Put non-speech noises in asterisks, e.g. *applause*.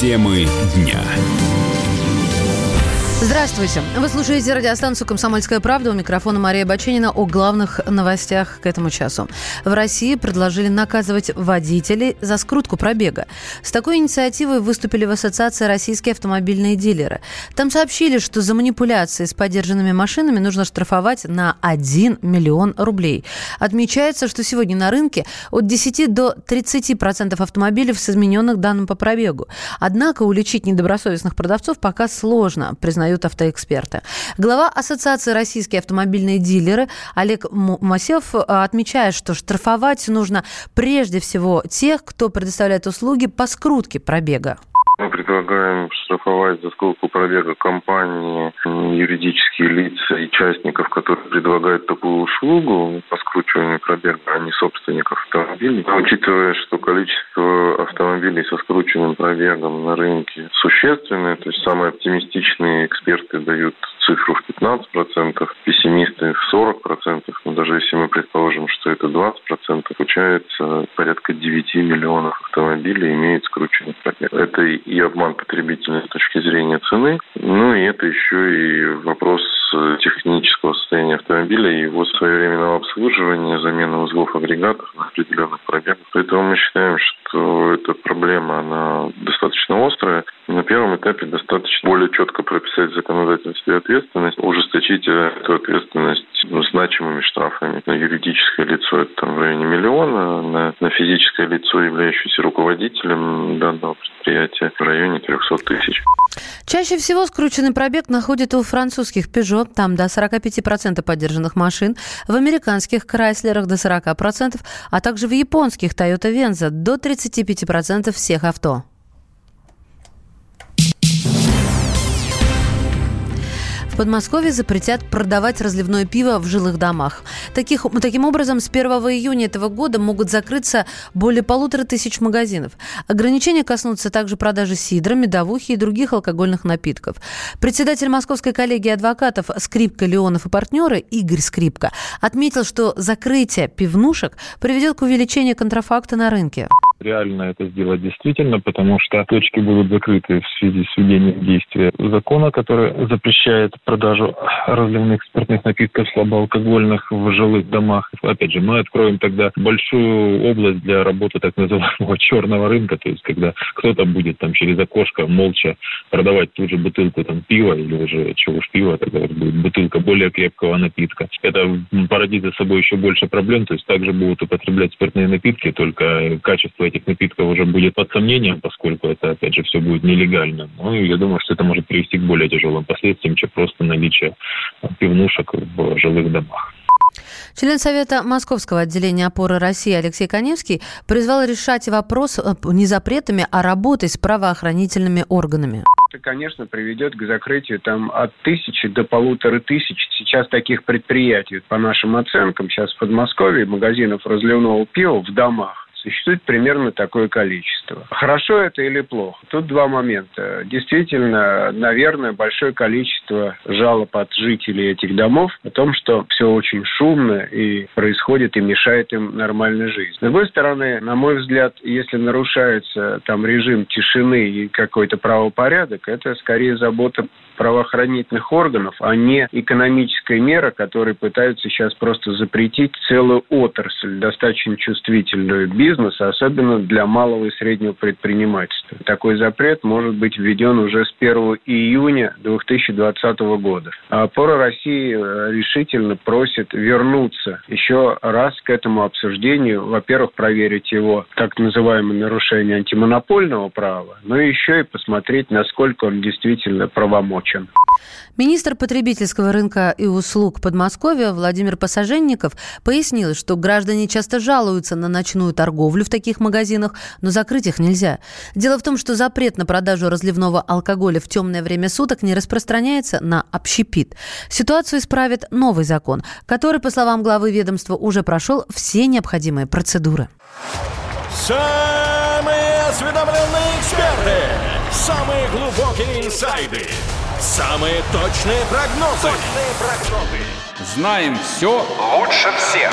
Темы дня. Здравствуйте. Вы слушаете радиостанцию «Комсомольская правда». У микрофона Мария Баченина о главных новостях к этому часу. В России предложили наказывать водителей за скрутку пробега. С такой инициативой выступили в Ассоциации «Российские автомобильные дилеры». Там сообщили, что за манипуляции с подержанными машинами нужно штрафовать на 1 миллион рублей. Отмечается, что сегодня на рынке от 10 до 30% автомобилей с измененных данным по пробегу. Однако уличить недобросовестных продавцов пока сложно, признают признают автоэксперты. Глава Ассоциации «Российские автомобильные дилеры» Олег Масев э, отмечает, что штрафовать нужно прежде всего тех, кто предоставляет услуги по скрутке пробега. Мы предлагаем штрафовать за сколько пробега компании, юридические лица и частников, которые предлагают такую услугу по скручиванию пробега, а не собственников автомобилей. Учитывая, что количество автомобилей со скрученным пробегом на рынке существенное, то есть самые оптимистичные эксперты дают цифру в 15%, пессимисты в 40%, но даже если мы предположим, что это 20%, получается порядка 9 миллионов автомобилей имеют скрученный пробег. Это и обман потребителя с точки зрения цены, ну и это еще и вопрос технического состояния автомобиля и его своевременного обслуживания, замены узлов агрегатов на определенных пробегах. Поэтому мы считаем, что эта проблема, она достаточно острая. На первом этапе достаточно более четко прописать в законодательстве ответственность, ужесточить эту ответственность ну, значимыми штрафами. На юридическое лицо это там в районе миллиона, на, на физическое лицо, являющееся руководителем данного предприятия, в районе 300 тысяч. Чаще всего скрученный пробег находится у французских Peugeot, там до 45% поддержанных машин, в американских Chrysler до 40%, а также в японских Toyota Venza до 35% всех авто. Подмосковье запретят продавать разливное пиво в жилых домах. Таких, таким образом, с 1 июня этого года могут закрыться более полутора тысяч магазинов. Ограничения коснутся также продажи сидра, медовухи и других алкогольных напитков. Председатель Московской коллегии адвокатов Скрипка, Леонов и партнеры Игорь Скрипка отметил, что закрытие пивнушек приведет к увеличению контрафакта на рынке реально это сделать действительно, потому что точки будут закрыты в связи с введением действия закона, который запрещает продажу разливных спиртных напитков слабоалкогольных в жилых домах. Опять же, мы откроем тогда большую область для работы так называемого *laughs* черного рынка, то есть когда кто-то будет там через окошко молча продавать ту же бутылку там пива или уже чего уж пива, тогда будет бутылка более крепкого напитка. Это породит за собой еще больше проблем, то есть также будут употреблять спиртные напитки, только качество этих напитков уже будет под сомнением, поскольку это, опять же, все будет нелегально. Ну, и я думаю, что это может привести к более тяжелым последствиям, чем просто наличие пивнушек в жилых домах. Член Совета Московского отделения опоры России Алексей Коневский призвал решать вопрос э, не запретами, а работой с правоохранительными органами это, конечно, приведет к закрытию там от тысячи до полутора тысяч сейчас таких предприятий. По нашим оценкам, сейчас в Подмосковье магазинов разливного пива в домах существует примерно такое количество. Хорошо это или плохо? Тут два момента. Действительно, наверное, большое количество жалоб от жителей этих домов о том, что все очень шумно и происходит и мешает им нормальной жизни. С другой стороны, на мой взгляд, если нарушается там режим тишины и какой-то правопорядок, это скорее забота правоохранительных органов, а не экономическая мера, которой пытаются сейчас просто запретить целую отрасль, достаточно чувствительную бизнеса, особенно для малого и среднего предпринимательства. Такой запрет может быть введен уже с 1 июня 2020 года. А опора России э, решительно просит вернуться еще раз к этому обсуждению. Во-первых, проверить его так называемое нарушение антимонопольного права, но еще и посмотреть, насколько он действительно правомочен. Министр потребительского рынка и услуг Подмосковья Владимир Пассаженников пояснил, что граждане часто жалуются на ночную торговлю в таких магазинах, но закрыть их нельзя. Дело в том, что запрет на продажу разливного алкоголя в темное время суток не распространяется на общепит. Ситуацию исправит новый закон, который, по словам главы ведомства, уже прошел все необходимые процедуры. Самые осведомленные эксперты, самые глубокие инсайды – Самые точные прогнозы. Точные прогнозы. Знаем все лучше всех.